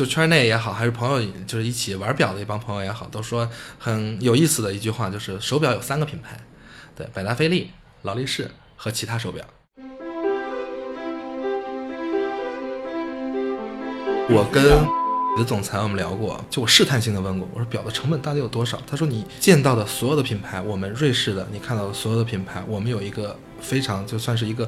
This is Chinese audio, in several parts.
就圈内也好，还是朋友就是一起玩表的一帮朋友也好，都说很有意思的一句话，就是手表有三个品牌，对，百达翡丽、劳力士和其他手表。我跟你的总裁我们聊过，就我试探性的问过，我说表的成本到底有多少？他说你见到的所有的品牌，我们瑞士的你看到的所有的品牌，我们有一个非常就算是一个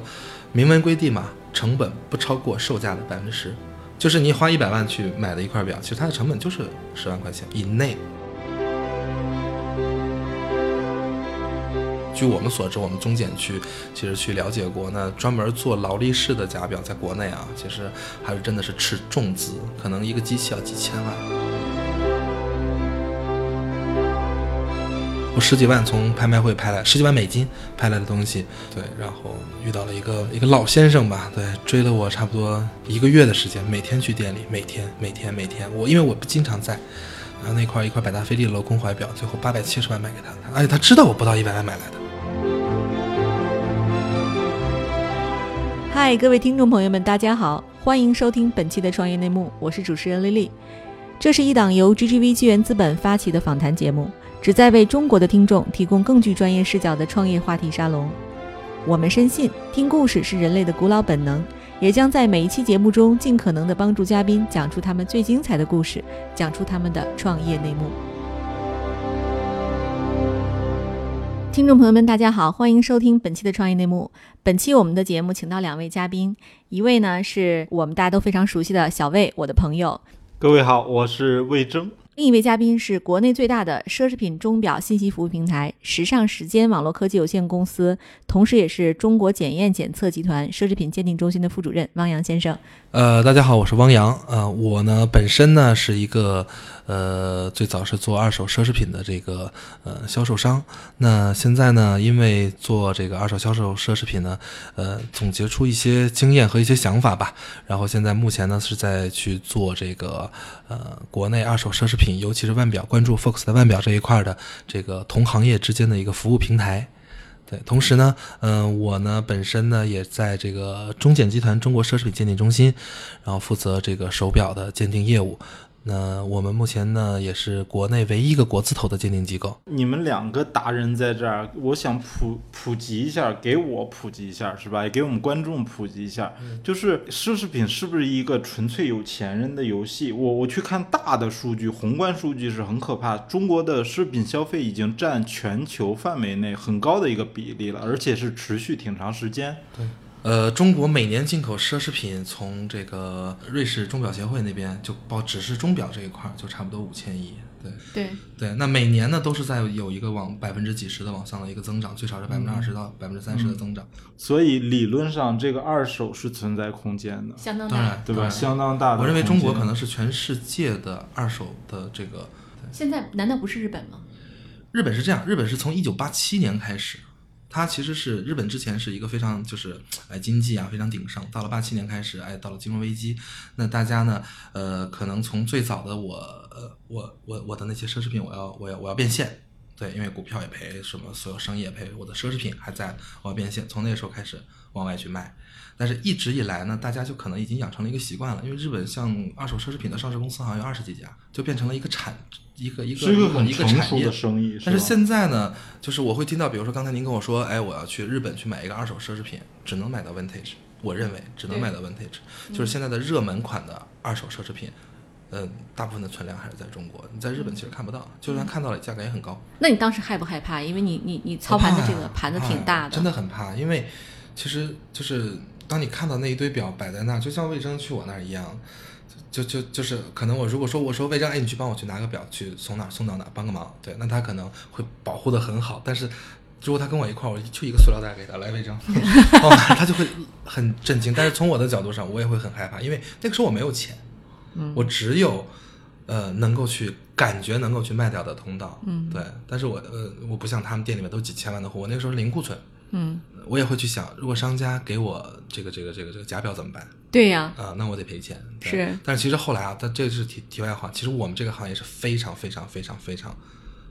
明文规定嘛，成本不超过售价的百分之十，就是你花一百万去买的一块表，其实它的成本就是十万块钱以内。据我们所知，我们中检去其实去了解过，那专门做劳力士的假表，在国内啊，其实还是真的是吃重资，可能一个机器要几千万。我十几万从拍卖会拍来，十几万美金拍来的东西，对，然后遇到了一个一个老先生吧，对，追了我差不多一个月的时间，每天去店里，每天每天每天，我因为我不经常在。然后那块一块百达翡丽的镂空怀表，最后八百七十万卖给他，而且他知道我不到一百万买来的。嗨，各位听众朋友们，大家好，欢迎收听本期的创业内幕，我是主持人丽丽。这是一档由 GGV 纪元资本发起的访谈节目，旨在为中国的听众提供更具专业视角的创业话题沙龙。我们深信，听故事是人类的古老本能，也将在每一期节目中尽可能的帮助嘉宾讲出他们最精彩的故事，讲出他们的创业内幕。听众朋友们，大家好，欢迎收听本期的创业内幕。本期我们的节目请到两位嘉宾，一位呢是我们大家都非常熟悉的小魏，我的朋友。各位好，我是魏征。另一位嘉宾是国内最大的奢侈品钟表信息服务平台时尚时间网络科技有限公司，同时也是中国检验检测集团奢侈品鉴定中心的副主任汪洋先生。呃，大家好，我是汪洋。呃，我呢本身呢是一个呃最早是做二手奢侈品的这个呃销售商。那现在呢，因为做这个二手销售奢侈品呢，呃，总结出一些经验和一些想法吧。然后现在目前呢是在去做这个呃国内二手奢侈品，尤其是腕表，关注 Fox 的腕表这一块的这个同行业之间的一个服务平台。对，同时呢，嗯，我呢本身呢也在这个中检集团中国奢侈品鉴定中心，然后负责这个手表的鉴定业务。那我们目前呢也是国内唯一一个国字头的鉴定机构。你们两个达人在这儿，我想普普及一下，给我普及一下，是吧？也给我们观众普及一下，就是奢侈品是不是一个纯粹有钱人的游戏？我我去看大的数据，宏观数据是很可怕。中国的奢侈品消费已经占全球范围内很高的一个比例了，而且是持续挺长时间。对。呃，中国每年进口奢侈品从这个瑞士钟表协会那边就报，只是钟表这一块儿就差不多五千亿。对对对，那每年呢都是在有一个往百分之几十的往上的一个增长，最少是百分之二十到百分之三十的增长。所以理论上这个二手是存在空间的，相当大，对吧？相当大的。我认为中国可能是全世界的二手的这个。现在难道不是日本吗？日本是这样，日本是从一九八七年开始。它其实是日本之前是一个非常就是哎经济啊非常鼎盛，到了八七年开始哎到了金融危机，那大家呢呃可能从最早的我呃我我我的那些奢侈品我要我要我要变现，对，因为股票也赔，什么所有生意也赔，我的奢侈品还在我要变现，从那个时候开始往外去卖，但是一直以来呢，大家就可能已经养成了一个习惯了，因为日本像二手奢侈品的上市公司好像有二十几家，就变成了一个产。一个一个一个一个产业生意，但是现在呢，就是我会听到，比如说刚才您跟我说，哎，我要去日本去买一个二手奢侈品，只能买到 vintage，我认为只能买到 vintage，就是现在的热门款的二手奢侈品，嗯，大部分的存量还是在中国，你在日本其实看不到，就算看到了，价格也很高。那你当时害不害怕？因为你你你操盘的这个盘子挺大的，真的很怕，因为其实就是当你看到那一堆表摆在那，就像魏征去我那儿一样。就就就是可能我如果说我说魏征哎你去帮我去拿个表去从哪送到哪帮个忙对那他可能会保护的很好但是如果他跟我一块儿我就一个塑料袋给他来魏征，他就会很震惊但是从我的角度上我也会很害怕因为那个时候我没有钱，我只有呃能够去感觉能够去卖掉的通道，嗯对但是我呃我不像他们店里面都几千万的货我那个时候是零库存。嗯，我也会去想，如果商家给我这个这个这个这个假表怎么办？对呀，啊，那我得赔钱。是，但是其实后来啊，但这是题题外话，其实我们这个行业是非常非常非常非常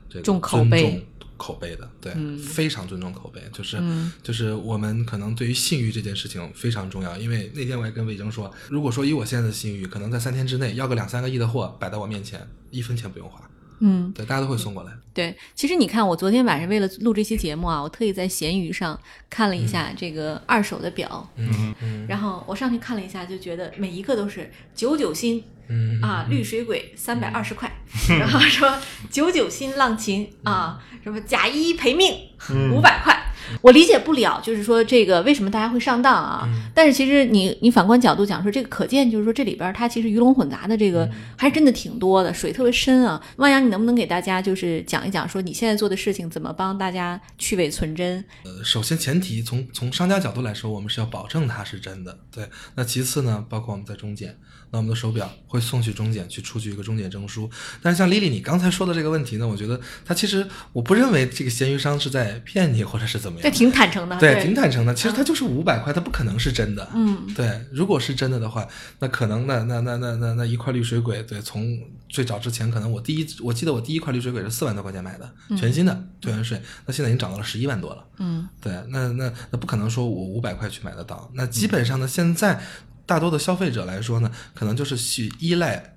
这个重口碑。尊重口碑的，对，嗯。非常尊重口碑，就是、嗯。就是我们可能对于信誉这件事情非常重要，因为那天我也跟魏征说，如果说以我现在的信誉，可能在三天之内要个两三个亿的货摆在我面前，一分钱不用花，嗯，对，大家都会送过来。对。其实你看，我昨天晚上为了录这期节目啊，我特意在闲鱼上看了一下这个二手的表，嗯嗯然后我上去看了一下，就觉得每一个都是九九新嗯啊，绿水鬼三百二十块，然后说九九新浪琴啊，什么假一赔命五百块。我理解不了，就是说这个为什么大家会上当啊？但是其实你你反观角度讲说，这个可见就是说这里边它其实鱼龙混杂的这个还是真的挺多的，水特别深啊。汪洋，你能不能给大家就是讲一讲说你现在做的事情怎么帮大家去伪存真？呃，首先前提从从商家角度来说，我们是要保证它是真的，对。那其次呢，包括我们在中检，那我们的手表会送去中检去出具一个中检证书。但是像丽丽你刚才说的这个问题呢，我觉得它其实我不认为这个闲鱼商是在骗你或者是怎么样，这挺坦诚的，对，挺坦诚的。其实它就是五百块，它不可能是真的。嗯，对，如果是真的的话，那可能那那那那那那一块绿水鬼，对，从最早之前可能我第一，我记得我第一块绿水鬼是四万多块钱买的，全新的，退完税，那现在已经涨到了十一万多了。嗯对，那那那不可能说我五百块去买得到。那基本上呢，现在大多的消费者来说呢，可能就是去依赖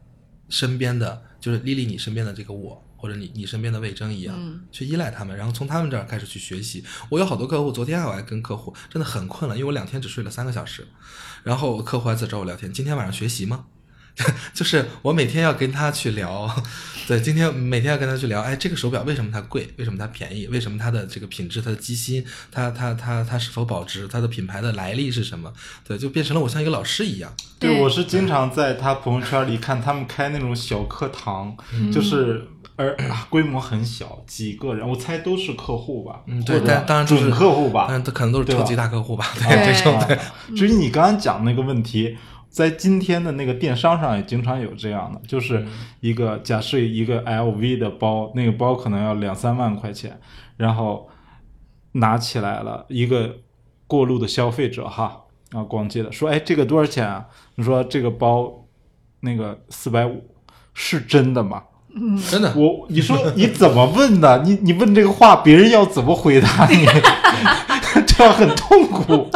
身边的，就是丽丽你身边的这个我，或者你你身边的魏征一样，嗯去依赖他们，然后从他们这儿开始去学习。我有好多客户，昨天我还跟客户真的很困了，因为我两天只睡了三个小时，然后客户还在找我聊天，今天晚上学习吗？就是我每天要跟他去聊，对，今天每天要跟他去聊，哎，这个手表为什么它贵？为什么它便宜？为什么它的这个品质、它的机芯、它它它它是否保值？它的品牌的来历是什么？对，就变成了我像一个老师一样。对对，我是经常在他朋友圈里看他们开那种小课堂，嗯 就是而、啊规模很小，几个人，我猜都是客户吧，嗯，对，但当然就是准客户吧，但可能都是超级大客户吧？对对，这种对。至于你刚刚讲那个问题，在今天的那个电商上也经常有这样的，就是嗯一个假设一个 LV 的包，那个包可能要两三万块钱，然后拿起来了，一个过路的消费者哈啊逛街的说，哎，这个多少钱啊？你说这个包那个四百五，是真的吗？真的，我你说你怎么问的？你你问这个话，别人要怎么回答你？这样很痛苦，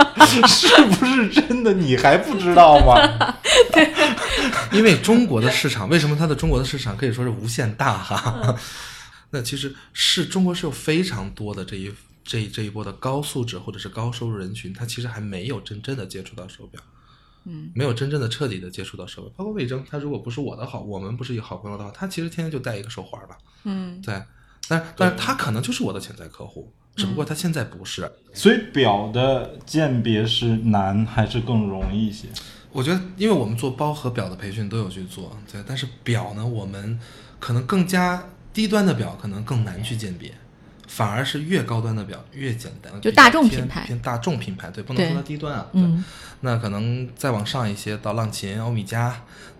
是不是真的？你还不知道吗？因为中国的市场，为什么它的中国的市场可以说是无限大哈？那其实是中国是有非常多的这一这一这一波的高素质或者是高收入人群，他其实还没有真正的接触到手表，嗯，没有真正的彻底的接触到手表。包括魏征，他如果不是我的好，我们不是一个好朋友的话，他其实天天就戴一个手环吧，嗯对。但但是他可能就是我的潜在客户，只不过他现在不是。所以表的鉴别是难还是更容易一些？我觉得，因为我们做包和表的培训都有去做，对，但是表呢，我们可能更加低端的表可能更难去鉴别，反而是越高端的表越简单，就大众品牌偏大众品牌，对，不能说它低端啊，对嗯那可能再往上一些，到浪琴、欧米茄，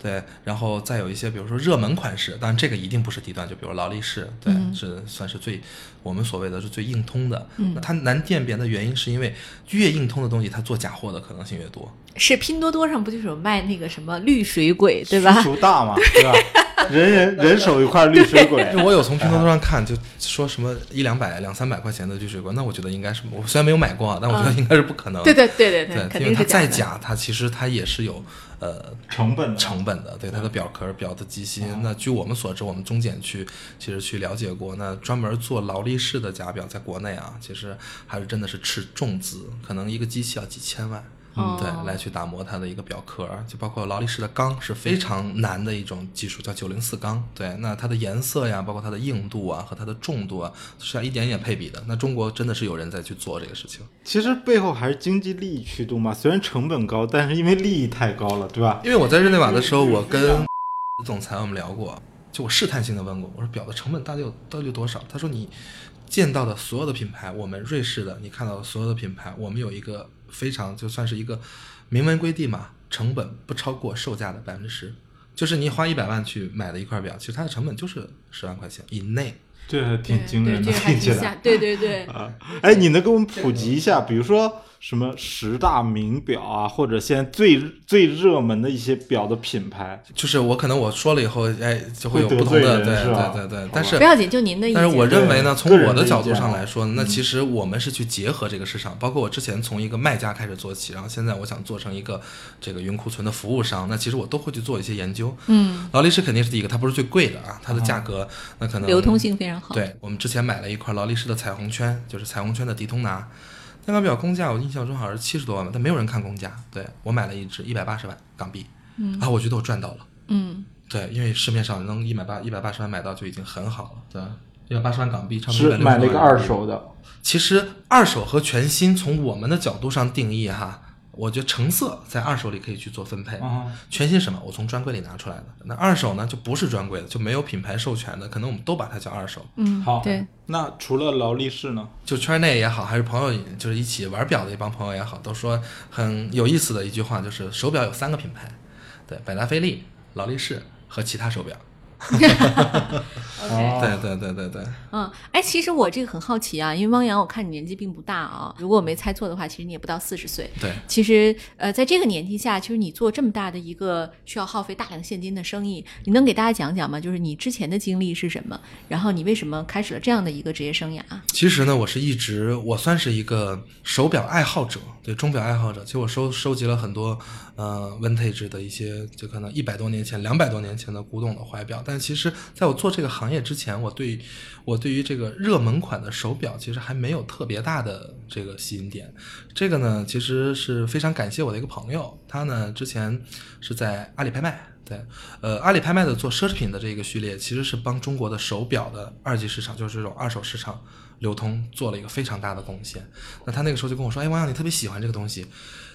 对，然后再有一些，比如说热门款式，当然这个一定不是低端，就比如劳力士，对，嗯是算是最我们所谓的是最硬通的。嗯那它难辨别的原因是因为越硬通的东西，它做假货的可能性越多。是拼多多上不就是有卖那个什么绿水鬼对吧需？求大嘛，对吧？人人人手一块绿水鬼 我有从拼多多上看，就说什么一两百、两三百块钱的绿水鬼，那我觉得应该是我虽然没有买过啊，但我觉得应该是不可能。嗯对对对对对，肯因为它。再假，它其实它也是有呃成本的成本的，对它的表壳、表的机芯。那据我们所知，我们中检去其实去了解过，那专门做劳力士的假表，在国内啊，其实还是真的是斥重资，可能一个机器要几千万。哦对，来去打磨它的一个表壳，就包括劳力士的钢是非常难的一种技术，叫九零四钢。对，那它的颜色呀，包括它的硬度啊和它的重度啊，是要一点一点配比的。那中国真的是有人在去做这个事情，其实背后还是经济利益驱动嘛。虽然成本高，但是因为利益太高了，对吧？因为我在日内瓦的时候，我跟总裁我们聊过，就我试探性的问过，我说表的成本到底有到底有多少？他说你见到的所有的品牌，我们瑞士的你看到的所有的品牌，我们有一个非常就算是一个明文规定嘛，成本不超过售价的百分之十。就是你花一百万去买的一块表，其实它的成本就是十万块钱以内。这还挺惊人的，听起来，对对对，啊。哎，你能给我们普及一下？比如说什么十大名表啊，或者现在最最热门的一些表的品牌。就是我可能我说了以后，哎，就会有不同的，对对对对。但是不要紧，就您的意见。但是我认为呢，从我的角度上来说，那其实我们是去结合这个市场，包括我之前从一个卖家开始做起，然后现在我想做成一个这个云库存的服务商，那其实我都会去做一些研究。嗯，劳力士肯定是第一个，它不是最贵的啊，它的价格那可能流通性非常好。对我们之前买了一块劳力士的彩虹圈，就是彩虹圈的迪通拿，那块表公价我印象中好像是七十多万吧，但没有人看公价。对我买了一只一百八十万港币，嗯啊，我觉得我赚到了。嗯，对，因为市面上能一百八一百八十万买到就已经很好了。对，一百八十万港币，差不多是买了一个二。手的，其实二手和全新，从我们的角度上定义哈，我觉得成色在二手里可以去做分配。啊，全新什么？我从专柜里拿出来的。那二手呢，就不是专柜的，就没有品牌授权的，可能我们都把它叫二手。嗯，好，对，那除了劳力士呢？就圈内也好，还是朋友，就是一起玩表的一帮朋友也好，都说很有意思的一句话，就是手表有三个品牌，对，百达翡丽、劳力士和其他手表。哦对对对对对，嗯，哎，其实我这个很好奇啊，因为汪洋，我看你年纪并不大啊，如果我没猜错的话，其实你也不到四十岁。对，其实，呃，在这个年纪下，其实你做这么大的一个需要耗费大量现金的生意，你能给大家讲讲吗？就是你之前的经历是什么？然后你为什么开始了这样的一个职业生涯？其实呢，我是一直我算是一个手表爱好者，对钟表爱好者。其实我收收集了很多呃 vintage 的一些，就可能一百多年前、两百多年前的古董的怀表。但其实在我做这个行业之前，我对我对于这个热门款的手表其实还没有特别大的这个吸引点。这个呢，其实是非常感谢我的一个朋友，他呢之前是在阿里拍卖。对，呃，阿里拍卖的做奢侈品的这个序列，其实是帮中国的手表的二级市场，就是这种二手市场流通做了一个非常大的贡献。那他那个时候就跟我说：“哎，王洋，你特别喜欢这个东西，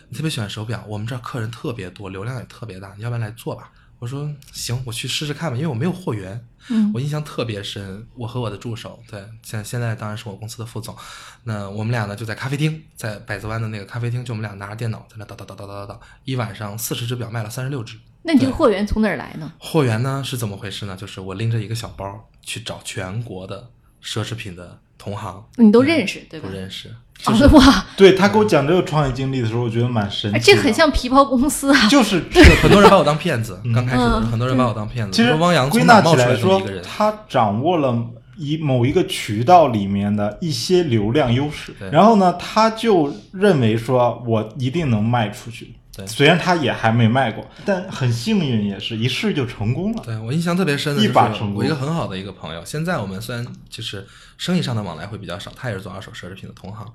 你特别喜欢手表，我们这儿客人特别多，流量也特别大，你要不然来做吧？”我说：“行，我去试试看吧，因为我没有货源。”嗯我印象特别深，我和我的助手，对，现现在当然是我公司的副总，那我们俩呢就在咖啡厅，在百子湾的那个咖啡厅，就我们俩拿着电脑在那叨叨叨叨叨叨叨，一晚上四十只表卖了三十六只。那你这个货源从哪儿来呢？货源呢是怎么回事呢？就是我拎着一个小包去找全国的奢侈品的同行，你都认识对吧不？认识，哦，哇，对他给我讲这个创业经历的时候，我觉得蛮神奇。这很像皮包公司啊。就是很多人把我当骗子。刚开始的时候，嗯很多人把我当骗子，其实汪洋归纳起来说？他掌握了一某一个渠道里面的一些流量优势，然后呢，他就认为说我一定能卖出去。对虽然他也还没卖过，但很幸运，也是一试就成功了。对我印象特别深的一就是把成功我一个很好的一个朋友，现在我们虽然就是生意上的往来会比较少，他也是做二手奢侈品的同行。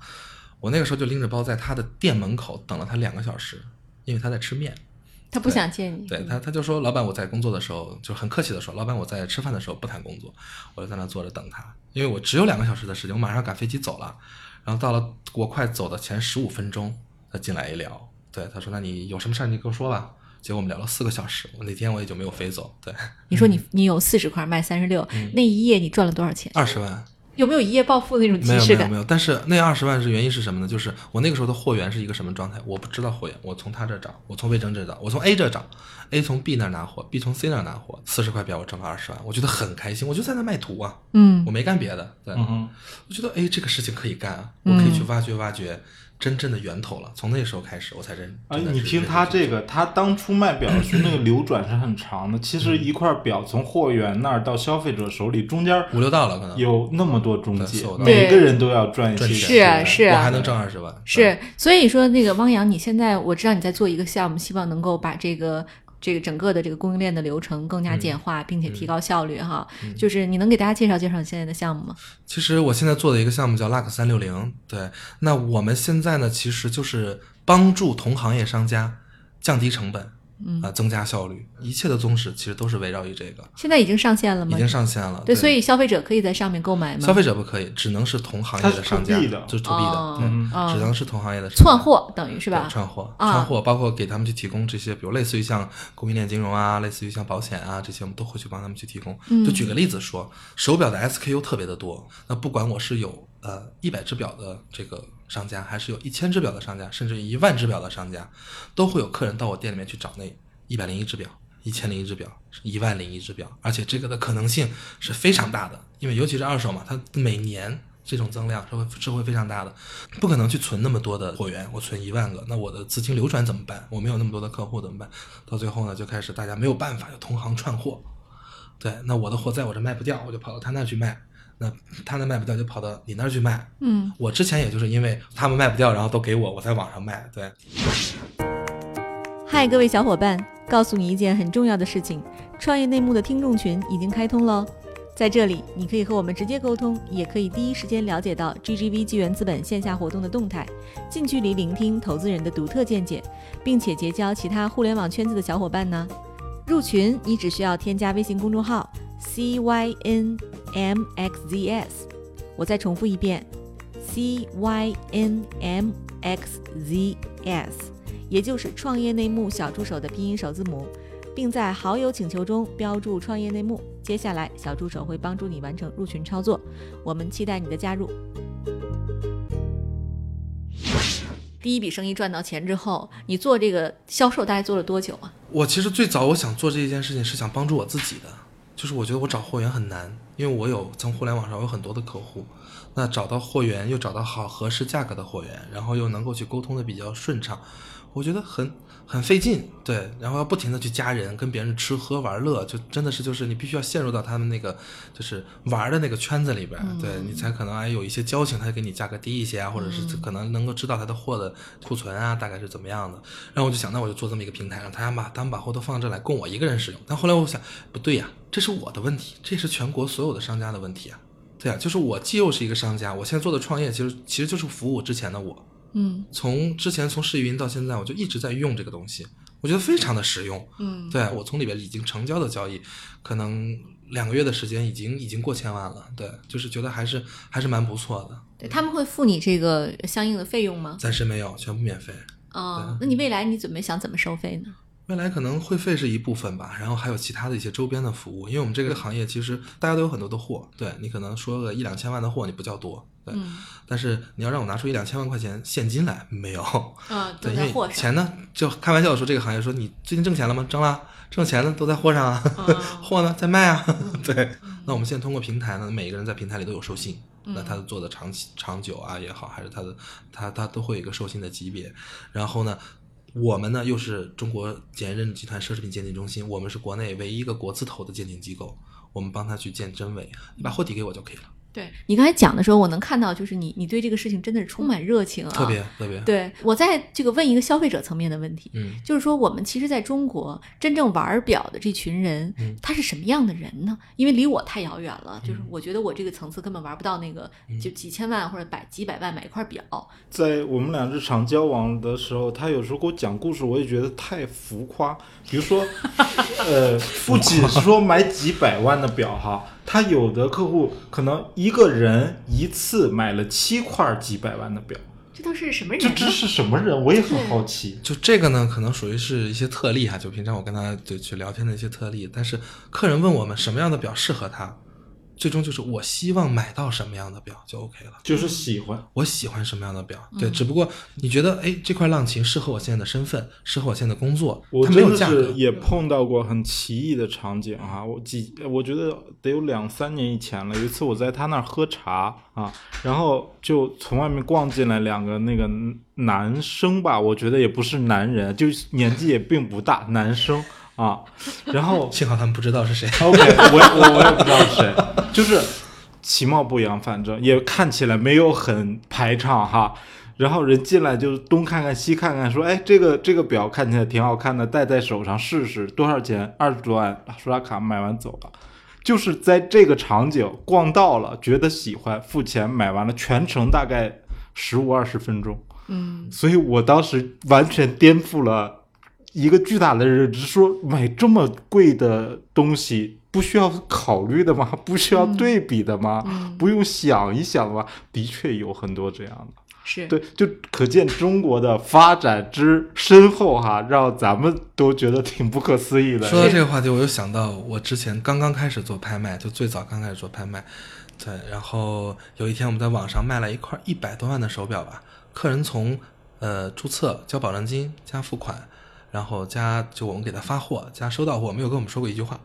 我那个时候就拎着包在他的店门口等了他两个小时，因为他在吃面。他不想见你，对他，他就说老板我在工作的时候就很客气的说，老板我在吃饭的时候不谈工作，我就在那坐着等他，因为我只有两个小时的时间，我马上赶飞机走了。然后到了我快走的前十五分钟，他进来一聊，对他说那你有什么事儿你跟我说吧。结果我们聊了四个小时，我那天我也就没有飞走，对，你说你你有四十块卖三十六，那一夜你赚了多少钱？二十万。有没有一夜暴富的那种没即视感有没有没？有，但是那二十万是原因是什么呢？就是我那个时候的货源是一个什么状态，我不知道货源，我从他这儿找，我从魏征这儿找，我从 A 这儿找，A 从 B 那儿拿货，B 从 C 那儿拿货，四十块表我挣了二十万，我觉得很开心，我就在那卖图啊，嗯我没干别的，对，嗯哼，我觉得哎这个事情可以干啊，我可以去挖掘挖掘真正的源头了，从那时候开始我才认。哎，真你听他这个，他当初卖表的时候，那个流转是很长的。其实一块表从货源那儿到消费者手里，中间五六道了可能，有那么多中介每个人都要赚一些钱钱。是啊是啊我还能挣二十万，是，所以说那个汪洋，你现在我知道你在做一个项目，希望能够把这个这个整个的这个供应链的流程更加简化，并且提高效率哈。就是你能给大家介绍介绍你现在的项目吗？其实我现在做的一个项目叫 Luck 三六零，对，那我们现在呢，其实就是帮助同行业商家降低成本，嗯啊、增加效率，一切的宗旨其实都是围绕于这个，现在已经上线了吗？已经上线了。对，所以消费者可以在上面购买吗？消费者不可以，只能是同行业的商家，它是 to B 的就是 to B 的，哦对，哦只能是同行业的商家串货等于是吧？串货，啊串货，包括给他们去提供这些，比如类似于像供应链金融啊，类似于像保险啊这些，我们都会去帮他们去提供。嗯就举个例子说，手表的 SKU 特别的多，那不管我是有呃一百只表的这个商家，还是有一千只表的商家，甚至一万只表的商家，都会有客人到我店里面去找那一百零一只表。一千零一只表，一万零一只表，而且这个的可能性是非常大的，因为尤其是二手嘛，它每年这种增量是会是会非常大的，不可能去存那么多的货源，我存一万个，那我的资金流转怎么办？我没有那么多的客户怎么办？到最后呢，就开始大家没有办法，就同行串货，对，那我的货在我这卖不掉，我就跑到他那去卖，那他那卖不掉就跑到你那儿去卖，嗯，我之前也就是因为他们卖不掉，然后都给我，我在网上卖，对，嗨，各位小伙伴，告诉你一件很重要的事情：创业内幕的听众群已经开通喽。在这里，你可以和我们直接沟通，也可以第一时间了解到 GGV 纪元资本线下活动的动态，近距离聆听投资人的独特见解，并且结交其他互联网圈子的小伙伴呢。入群，你只需要添加微信公众号 mxzs，我再重复一遍，CYNMXZS，也就是创业内幕小助手的拼音首字母。并在好友请求中标注“创业内幕”。接下来，小助手会帮助你完成入群操作。我们期待你的加入。第一笔生意赚到钱之后，你做这个销售大概做了多久啊？我其实最早我想做这件事情是想帮助我自己的，就是我觉得我找货源很难，因为我有从互联网上有很多的客户，那找到货源又找到好合适价格的货源，然后又能够去沟通的比较顺畅，我觉得很很费劲，对，然后要不停的去加人，跟别人吃喝玩乐，就真的是就是你必须要陷入到他们那个就是玩的那个圈子里边，对你才可能还有一些交情，他给你价格低一些啊，或者是可能能够知道他的货的库存啊大概是怎么样的。然后我就想，那我就做这么一个平台，让大家把他们把货都放这来供我一个人使用。但后来我想，不对呀，这是我的问题，这是全国所有的商家的问题啊。对啊，就是我既又是一个商家，我现在做的创业其实其实就是服务之前的我。嗯从之前从试运营到现在，我就一直在用这个东西，我觉得非常的实用。嗯，对我从里边已经成交的交易，可能两个月的时间已经已经过千万了。对，就是觉得还是还是蛮不错的。对，他们会付你这个相应的费用吗？暂时没有，全部免费。哦，那你未来你准备想怎么收费呢？未来可能会费是一部分吧，然后还有其他的一些周边的服务，因为我们这个行业其实大家都有很多的货，对你可能说个一两千万的货你不叫多，对，嗯但是你要让我拿出一两千万块钱现金来，没有，啊，对，因为。钱呢，就开玩笑说这个行业说你最近挣钱了吗？挣了，挣钱呢都在货上啊，嗯货呢在卖啊，对。那我们现在通过平台呢，每一个人在平台里都有授信，嗯那他做的长期长久啊也好，还是他的他他都会有一个授信的级别。然后呢，我们呢又是中国检验认证集团奢侈品鉴定中心，我们是国内唯一一个国字头的鉴定机构，我们帮他去鉴真伪，你把货抵给我就可以了，对你刚才讲的时候，我能看到，就是你你对这个事情真的是充满热情啊。特别特别，对我在这个问一个消费者层面的问题，嗯。就是说，我们其实在中国真正玩表的这群人，嗯他是什么样的人呢？因为离我太遥远了，就是我觉得我这个层次根本玩不到那个，嗯就几千万或者百几百万买一块表。在我们俩日常交往的时候，他有时候给我讲故事，我也觉得太浮夸。比如说，呃，不仅是说买几百万的表哈，他有的客户可能一个人一次买了七块几百万的表，这都是什么人呢？这这是什么人？我也很好奇。就这个呢，可能属于是一些特例哈，就平常我跟他就去聊天的一些特例。但是客人问我们什么样的表适合他，最终就是我希望买到什么样的表就 OK 了。就是喜欢，我喜欢什么样的表，对，只不过你觉得，哎，这块浪琴适合我现在的身份，适合我现在的工作，它没我真的有价格是，也碰到过很奇异的场景啊、我几我觉得得有两三年以前了。有一次我在他那儿喝茶啊，然后就从外面逛进来两个那个男生吧，我觉得也不是男人，就年纪也并不大，男生啊，然后 幸好他们不知道是谁。OK，我也我我也不知道是谁，就是其貌不扬，反正也看起来没有很排场哈。然后人进来就东看看西看看，说：“哎，这个这个表看起来挺好看的，戴在手上试试，多少钱？二十多万，刷卡买完走了。”就是在这个场景逛到了，觉得喜欢，付钱买完了，全程大概十五二十分钟。嗯，所以我当时完全颠覆了一个巨大的认知，说买这么贵的东西不需要考虑的吗？不需要对比的吗？嗯不用想一想吗？的确有很多这样的，是对，就可见中国的发展之深厚哈，让咱们都觉得挺不可思议的。说到这个话题，我又想到我之前刚刚开始做拍卖，就最早刚开始做拍卖，对，然后有一天我们在网上卖了一块一百多万的手表吧，客人从呃注册、交保证金、加付款，然后加就我们给他发货、加收到货，没有跟我们说过一句话，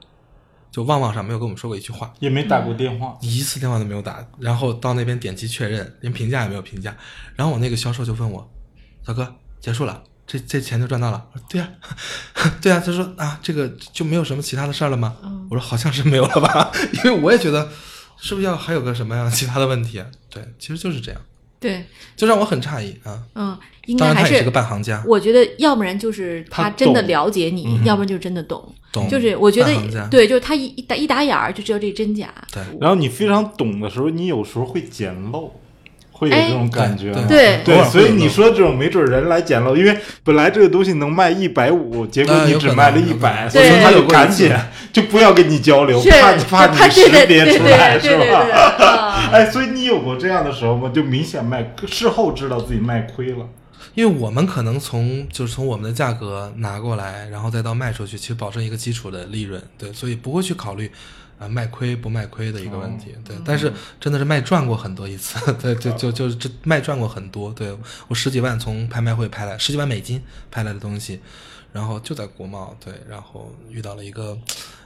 就旺旺上没有跟我们说过一句话，也没打过电话。一次电话都没有打，然后到那边点击确认，连评价也没有评价。然后我那个销售就问我：“小哥，结束了，这这钱就赚到了？”我说：“对呀、对呀、他说：“啊，这个就没有什么其他的事儿了吗？”我说：“好像是没有了吧，因为我也觉得是不是要还有个什么样其他的问题啊？对，其实就是这样，对，就让我很诧异啊。嗯，应该还当然他也是个半行家，我觉得要不然就是他他真的了解你，要不然就是真的懂。懂。就是我觉得对，就是他一一打一打眼儿就知道这真假。对。然后你非常懂的时候，你有时候会捡漏，会有哎这种感觉。对对对，所以你说这种没准人来捡漏，因为本来这个东西能卖一百五，结果你只卖了一百，能所以他就赶紧就不要跟你交流，是怕怕你识别出来，是吧？哎，所以你有过这样的时候吗？就明显卖，事后知道自己卖亏了。因为我们可能从就是从我们的价格拿过来，然后再到卖出去，其实保证一个基础的利润，对，所以不会去考虑啊、卖亏不卖亏的一个问题，对。但是真的是卖赚过很多一次，对，就就就这卖赚过很多，对我十几万从拍卖会拍来，十几万美金拍来的东西，然后就在国贸，对，然后遇到了一个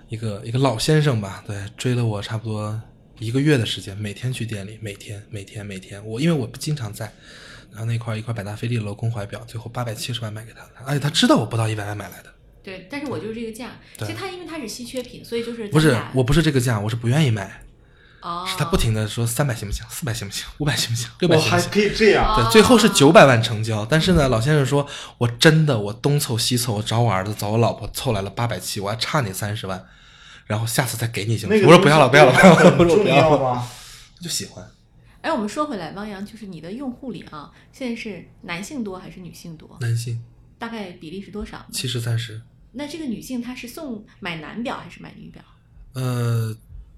一个一个老先生吧，对，追了我差不多一个月的时间，每天去店里，每天每天每天，我因为我不经常在。然后那块一块百达翡丽的镂空怀表，最后八百七十万卖给他，而且他知道我不到一百万买来的。对，但是我就是这个价。其实它因为它是稀缺品，所以就是不是，我不是这个价，我是不愿意卖，哦，是他不停的说三百行不行，四百行不行，五百行不行，六百我还行不行。可以这样，哦对，最后是九百万成交，但是呢，老先生说，我真的我东凑西凑，我找我儿子找我老婆凑来了八百七，我还差你三十万，然后下次再给你行不行？那个我说不要了，不要了，不要了，不要了，要吗？就喜欢。哎，我们说回来，汪洋，就是你的用户里啊，现在是男性多还是女性多？男性大概比例是多少？七十三十，那这个女性她是送买男表还是买女表？呃，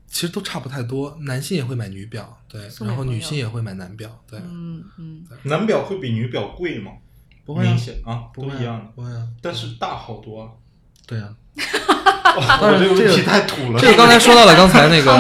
其实都差不太多，男性也会买女表，对，然后女性也会买男表，对，嗯嗯，男表会比女表贵吗？不会啊明显啊，不会啊都一样的，不会啊，但是大好多啊。对啊。我这个问题太土了。这个刚才说到了刚才那个，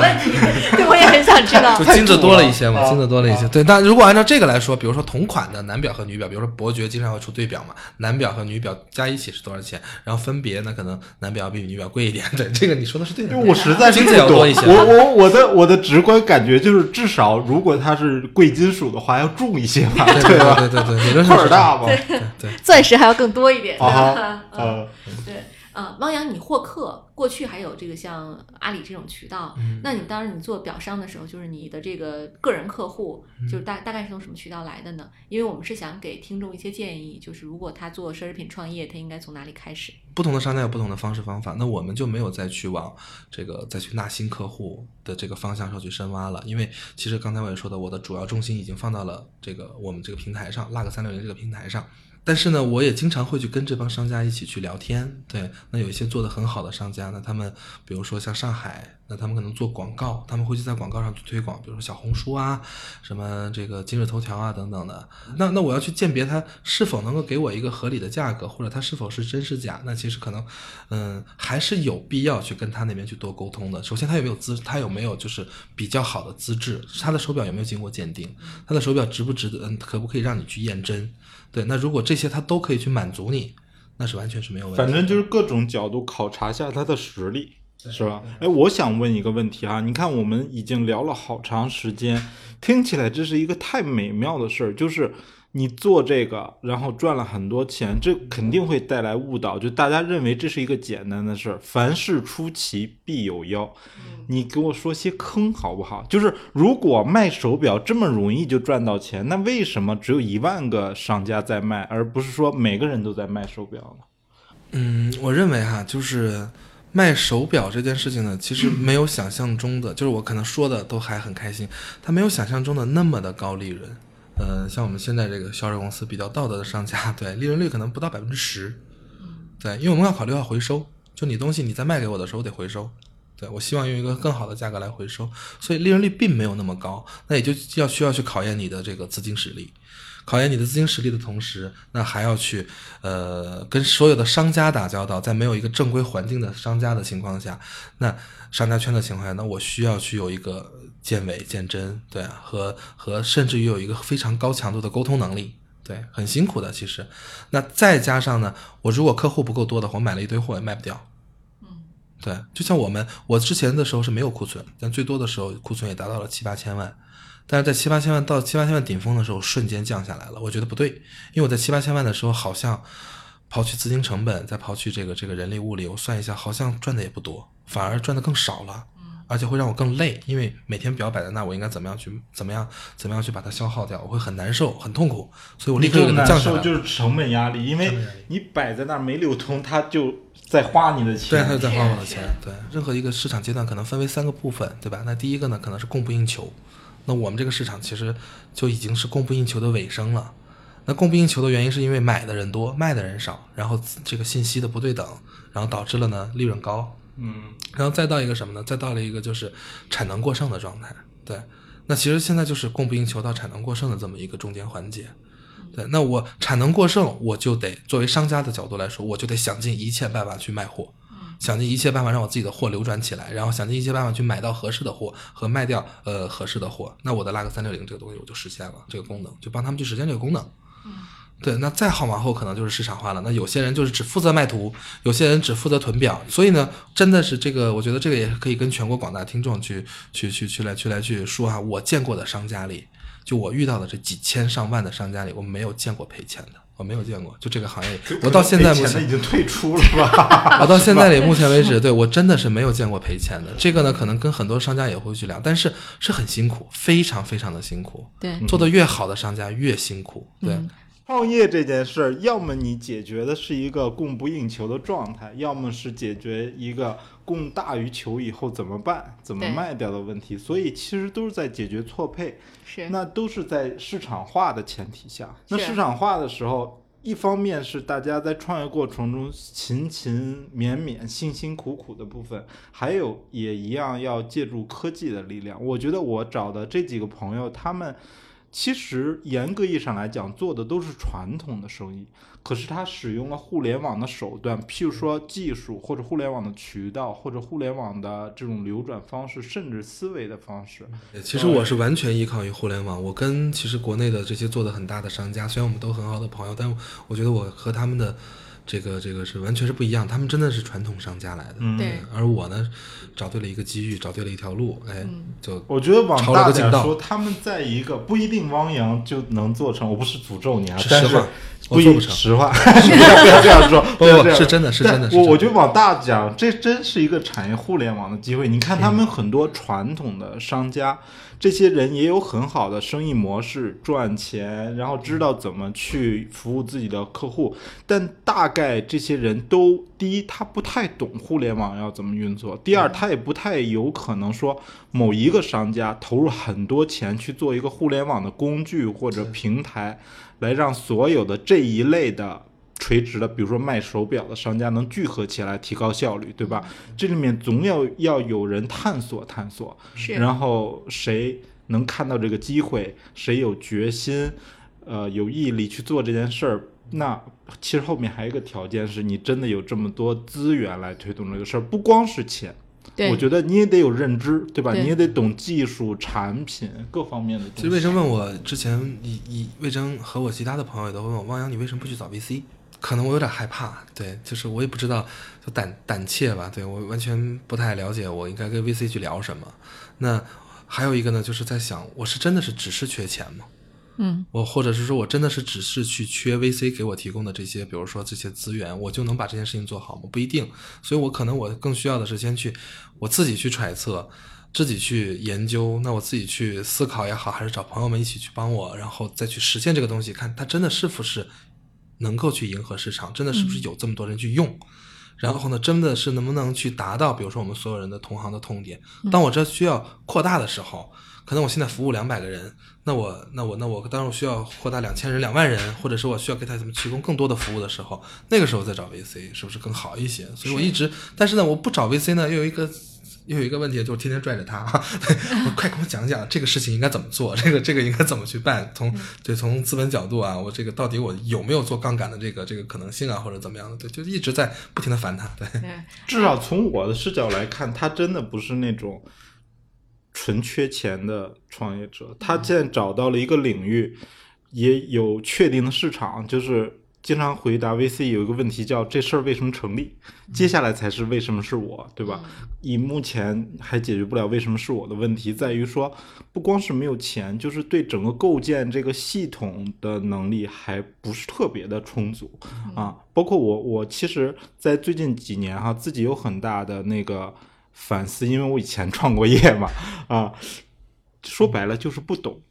对，我也很想知道就。金子多了一些嘛，金子多了一些。啊对，但如果按照这个来说，比如说同款的男表和女表，比如说伯爵经常会出对表嘛，男表和女表加一起是多少钱？然后分别呢，可能男表比女表贵一点。对，这个你说的是对的。因为我实在是金不懂，子要多一些我我我的我的直观感觉就是，至少如果它是贵金属的话，要重一些吧，对对吧？对对对，理论块儿大嘛，对对。钻石还要更多一点，对啊吧？嗯，呃，对，嗯，汪洋，你获客过去还有这个像阿里这种渠道，嗯那你当时你做表商的时候，就是你的这个个人客户，嗯就是大大概是从什么渠道来的呢？因为我们是想给听众一些建议，就是如果他做奢侈品创业，他应该从哪里开始？不同的商家有不同的方式方法，那我们就没有再去往这个再去纳新客户的这个方向上去深挖了，因为其实刚才我也说的，我的主要重心已经放到了这个我们这个平台上，Lug 三六零这个平台上。但是呢，我也经常会去跟这帮商家一起去聊天。对，那有一些做的很好的商家呢，他们比如说像上海，那他们可能做广告，他们会去在广告上去推广，比如说小红书啊，什么这个今日头条啊等等的。那那我要去鉴别他是否能够给我一个合理的价格，或者他是否是真是假，那其实可能，嗯，还是有必要去跟他那边去多沟通的。首先，他有没有资，他有没有就是比较好的资质，他的手表有没有经过鉴定，他的手表值不值得，嗯，可不可以让你去验真？对，那如果这些他都可以去满足你，那是完全是没有问题。反正就是各种角度考察一下他的实力，是吧？哎，我想问一个问题哈，你看我们已经聊了好长时间，听起来这是一个太美妙的事儿，就是你做这个，然后赚了很多钱，这肯定会带来误导，就大家认为这是一个简单的事儿，凡事出奇必有妖。你给我说些坑好不好？就是如果卖手表这么容易就赚到钱，那为什么只有一万个商家在卖，而不是说每个人都在卖手表呢？嗯，我认为哈，就是卖手表这件事情呢，其实 没有想象中的，就是我可能说的都还很开心，它没有想象中的那么的高利润。呃，像我们现在这个销售公司比较道德的商家，对利润率可能不到百分之十。对，因为我们要考虑要回收，就你东西你再卖给我的时候得回收。对我希望用一个更好的价格来回收，所以利润率并没有那么高，那也就要需要去考验你的这个资金实力。考验你的资金实力的同时，那还要去呃跟所有的商家打交道，在没有一个正规环境的商家的情况下，那商家圈的情况下，那我需要去有一个见伪见真，对啊，和和甚至于有一个非常高强度的沟通能力，对，很辛苦的其实。那再加上呢，我如果客户不够多的话，我买了一堆货也卖不掉。嗯对，就像我们，我之前的时候是没有库存，但最多的时候库存也达到了七八千万，但是在七八千万到七八千万顶峰的时候，瞬间降下来了。我觉得不对，因为我在七八千万的时候，好像刨去资金成本，再刨去这个这个人力物力，我算一下，好像赚的也不多，反而赚的更少了。而且会让我更累，因为每天表摆在那，我应该怎么样去怎么样怎么样去把它消耗掉，我会很难受，很痛苦，所以我立刻就给它降下来。受就是成本压力，因为你摆在那儿没流通，它就在花你的钱。对，他就在花我的钱。对，任何一个市场阶段可能分为三个部分，对吧？那第一个呢，可能是供不应求。那我们这个市场其实就已经是供不应求的尾声了。那供不应求的原因是因为买的人多，卖的人少，然后这个信息的不对等，然后导致了呢利润高，嗯，然后再到一个什么呢？再到了一个就是产能过剩的状态。对，那其实现在就是供不应求到产能过剩的这么一个中间环节。对，那我产能过剩，我就得作为商家的角度来说，我就得想尽一切办法去卖货，想尽一切办法让我自己的货流转起来，然后想尽一切办法去买到合适的货和卖掉呃合适的货。那我的拉个三六零这个东西我就实现了这个功能，就帮他们去实现这个功能。对，那再好往后可能就是市场化了。那有些人就是只负责卖图，有些人只负责囤表。所以呢，真的是这个，我觉得这个也可以跟全国广大听众去去去去来去来去说啊，我见过的商家里，就我遇到的这几千上万的商家里，我没有见过赔钱的，我没有见过。就这个行业里，我到现在目前已经退出了吧？我到现在里，目前为止，对我真的是没有见过赔钱的。这个呢，可能跟很多商家也会去聊，但是是很辛苦，非常非常的辛苦。对，做的越好的商家越辛苦，对。嗯创业这件事儿，要么你解决的是一个供不应求的状态，要么是解决一个供大于求以后怎么办、怎么卖掉的问题。所以其实都是在解决错配，是那都是在市场化的前提下。那市场化的时候，一方面是大家在创业过程中勤勤勉勉、辛辛苦苦的部分，还有也一样要借助科技的力量。我觉得我找的这几个朋友，他们其实严格意义上来讲，做的都是传统的生意，可是他使用了互联网的手段，譬如说技术或者互联网的渠道，或者互联网的这种流转方式，甚至思维的方式。其实我是完全依靠于互联网。我跟其实国内的这些做的很大的商家，虽然我们都很好的朋友，但我觉得我和他们的这个这个是完全是不一样。他们真的是传统商家来的，嗯对而我呢，找对了一个机遇，找对了一条路，哎，嗯就我觉得往大点说，他们在一个不一定汪洋就能做成。我不是诅咒你啊，但是是实话不做不成。实话，不要不要这样说，不是真的是真的是真的。我我觉得往大讲，这真是一个产业互联网的机会。你看他们很多传统的商家，这些人也有很好的生意模式，赚钱，然后知道怎么去服务自己的客户。但大概这些人都，第一，他不太懂互联网要怎么运作；第二，他也不太有可能说某一个商家投入很多钱去做一个互联网的工具或者平台，来让所有的这一类的。垂直的，比如说卖手表的商家能聚合起来提高效率，对吧？这里面总要要有人探索探索，是，然后谁能看到这个机会，谁有决心，呃，有毅力去做这件事儿。那其实后面还有一个条件是你真的有这么多资源来推动这个事儿，不光是钱，对我觉得你也得有认知，对吧？对你也得懂技术、产品各方面的东西。其实魏征问我之前，以以魏征和我其他的朋友也都问我，汪洋，你为什么不去找 VC？可能我有点害怕，对，就是我也不知道，就胆胆怯吧，对我完全不太了解，我应该跟 VC 去聊什么。那还有一个呢，就是在想，我是真的是只是缺钱吗？嗯我或者是说我真的是只是去缺 VC 给我提供的这些，比如说这些资源，我就能把这件事情做好吗？不一定。所以我可能我更需要的是先去我自己去揣测，自己去研究，那我自己去思考也好，还是找朋友们一起去帮我，然后再去实现这个东西，看它真的是不是能够去迎合市场，真的是不是有这么多人去用。然后呢，真的是能不能去达到，比如说我们所有人的同行的痛点？当我这需要扩大的时候，可能我现在服务两百个人，那我那我那我当我需要扩大两千人、两万人，或者是我需要给他怎么提供更多的服务的时候，那个时候再找 VC 是不是更好一些？所以我一直，但是呢，我不找 VC 呢，又有一个。又有一个问题，就是天天拽着他，我快给我讲讲这个事情应该怎么做，这个这个应该怎么去办？从对从资本角度啊，我这个到底我有没有做杠杆的这个这个可能性啊，或者怎么样的？对，就一直在不停的烦他。对，至少从我的视角来看，他真的不是那种纯缺钱的创业者。他现在找到了一个领域，也有确定的市场，就是经常回答 VC 有一个问题叫这事儿为什么成立，接下来才是为什么是我，对吧？以目前还解决不了为什么是我的问题，在于说不光是没有钱，就是对整个构建这个系统的能力还不是特别的充足啊。包括我，我其实，在最近几年哈，自己有很大的那个反思，因为我以前创过业嘛，啊，说白了就是不懂。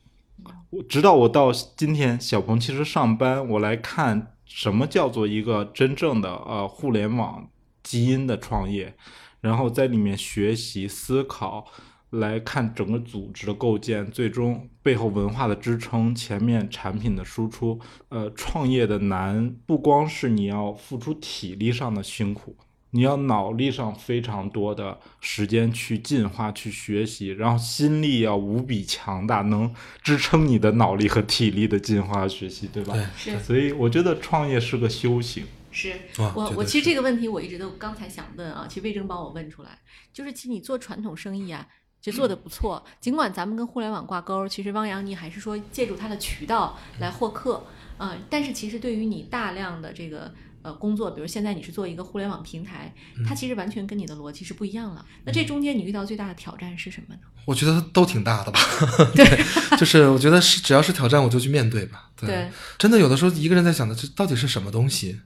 我直到我到今天，小鹏其实上班，我来看什么叫做一个真正的呃互联网基因的创业，然后在里面学习思考，来看整个组织的构建，最终背后文化的支撑，前面产品的输出，呃，创业的难不光是你要付出体力上的辛苦。你要脑力上非常多的时间去进化、去学习，然后心力要无比强大，能支撑你的脑力和体力的进化学习，对吧？是。所以我觉得创业是个修行。是我我其实这个问题我一直都刚才想问啊，其实魏征帮我问出来，就是其实你做传统生意啊，就做的不错，尽管咱们跟互联网挂钩，其实汪洋你还是说借助他的渠道来获客，嗯，但是其实对于你大量的这个。呃，工作，比如现在你是做一个互联网平台，它其实完全跟你的逻辑是不一样了。那这中间你遇到最大的挑战是什么呢？我觉得都挺大的吧。对，就是我觉得是只要是挑战，我就去面对吧。对，真的有的时候一个人在想的，这到底是什么东西？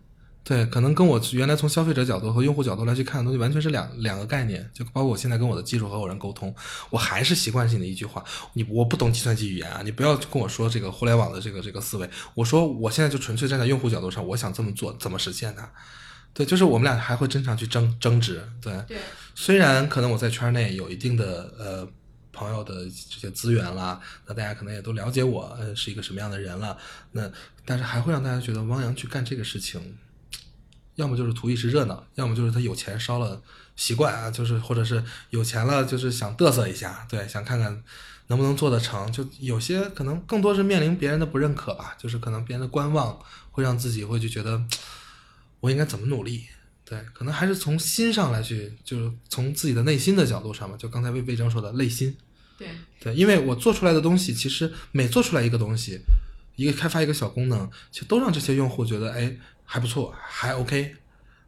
对，可能跟我原来从消费者角度和用户角度来去看的东西完全是两两个概念。就包括我现在跟我的技术合伙人沟通，我还是习惯性的一句话：你我不懂计算机语言啊，你不要跟我说这个互联网的这个这个思维。我说我现在就纯粹站在用户角度上，我想这么做，怎么实现它？对，就是我们俩还会经常去争争执。对，对。虽然可能我在圈内有一定的呃朋友的这些资源啦，那大家可能也都了解我呃是一个什么样的人了，那但是还会让大家觉得汪洋去干这个事情。要么就是图一时热闹，要么就是他有钱烧了习惯啊，就是或者是有钱了就是想嘚瑟一下，对，想看看能不能做得成。就有些可能更多是面临别人的不认可吧，就是可能别人的观望会让自己会去觉得我应该怎么努力，对，可能还是从心上来去，就是从自己的内心的角度上嘛。就刚才魏魏征说的内心，对对，因为我做出来的东西，其实每做出来一个东西，一个开发一个小功能，其实都让这些用户觉得哎。还不错，还 OK。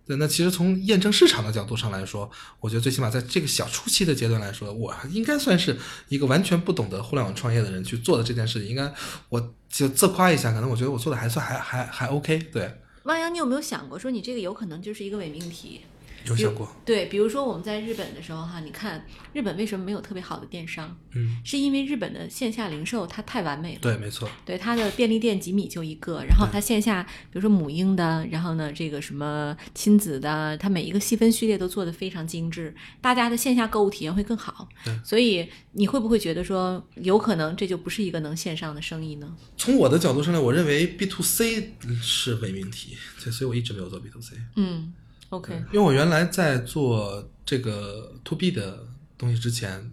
对，那其实从验证市场的角度上来说，我觉得最起码在这个小初期的阶段来说，我应该算是一个完全不懂得互联网创业的人去做的这件事情，应该我就自夸一下，可能我觉得我做的还算还还还 OK。对，汪洋，你有没有想过说你这个有可能就是一个伪命题？有效果，对，比如说我们在日本的时候哈，你看日本为什么没有特别好的电商？嗯，是因为日本的线下零售它太完美了。对，没错。对，它的便利店几米就一个，然后它线下，比如说母婴的，然后呢这个什么亲子的，它每一个细分序列都做得非常精致，大家的线下购物体验会更好。对，所以你会不会觉得说有可能这就不是一个能线上的生意呢？从我的角度上来，我认为 B to C 是伪命题，对所以我一直没有做 B to C。嗯。OK，因为我原来在做这个 To B 的东西之前，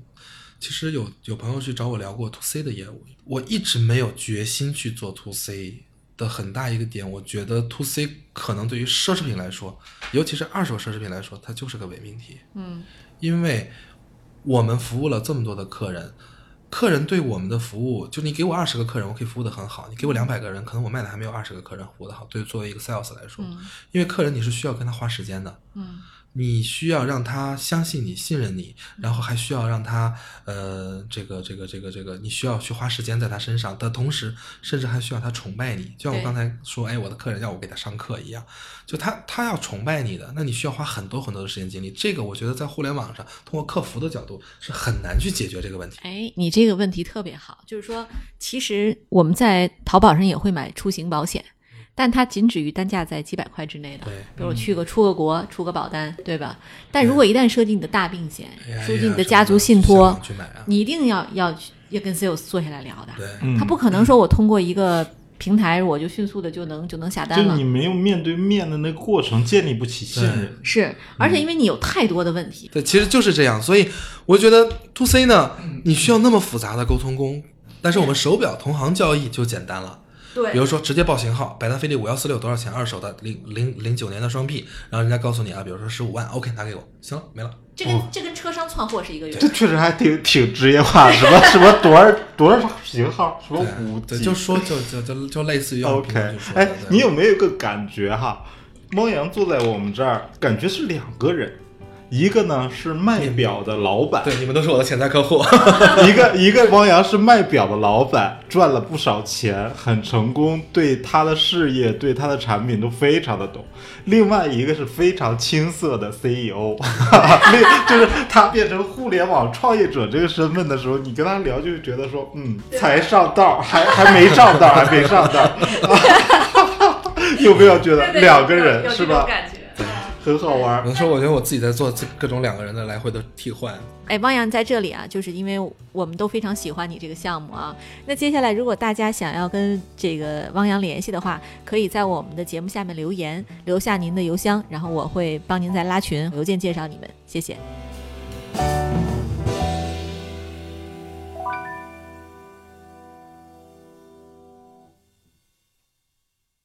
其实有有朋友去找我聊过 To C 的业务，我一直没有决心去做 To C 的很大一个点，我觉得 To C 可能对于奢侈品来说，尤其是二手奢侈品来说，它就是个伪命题。嗯，因为我们服务了这么多的客人。客人对我们的服务，就你给我二十个客人，我可以服务的很好。你给我两百个人，可能我卖的还没有二十个客人服务的好。对，作为一个 sales 来说，因为客人你是需要跟他花时间的。嗯。你需要让他相信你、信任你，然后还需要让他，呃，这个、这个、这个、这个，你需要去花时间在他身上的同时，甚至还需要他崇拜你。就像我刚才说，哎，我的客人要我给他上课一样，就他他要崇拜你的，那你需要花很多很多的时间精力。这个我觉得在互联网上，通过客服的角度是很难去解决这个问题。哎，你这个问题特别好，就是说，其实我们在淘宝上也会买出行保险。但它仅止于单价在几百块之内的，比如我去个出个国出个保单，对吧？但如果一旦涉及你的大病险，涉及你的家族信托，你一定要要要跟 sales 坐下来聊的。他不可能说我通过一个平台我就迅速的就能就能下单了。就你没有面对面的那个过程，建立不起信任。是，而且因为你有太多的问题。对，其实就是这样。所以我觉得 to C 呢，你需要那么复杂的沟通工，但是我们手表同行交易就简单了。对比如说直接报型号，百达翡丽五幺四六多少钱？二手的零零零九年的双 P，然后人家告诉你啊，比如说十五万，OK 拿给我，行了没了。这跟这跟车商窜货是一个原理。这确实还挺挺职业化，什么 什么多少多少型号，什么五对，就说就就就就类似于 OK，哎，你有没有一个感觉哈？猫阳坐在我们这儿，感觉是两个人，一个呢是卖表的老板，对，你们都是我的潜在客户。一个一个汪洋是卖表的老板，赚了不少钱，很成功，对他的事业、对他的产品都非常的懂。另外一个是非常青涩的 CEO，另就是他变成互联网创业者这个身份的时候，你跟他聊就觉得说，嗯，才上道，还还没上道，还没上道。有没有觉得两个人是吧？感觉。很好玩有。的时候我觉得我自己在做各种两个人的来回的替换。哎，汪洋在这里啊，就是因为我们都非常喜欢你这个项目啊。那接下来，如果大家想要跟这个汪洋联系的话，可以在我们的节目下面留言，留下您的邮箱，然后我会帮您再拉群，邮件介绍你们。谢谢。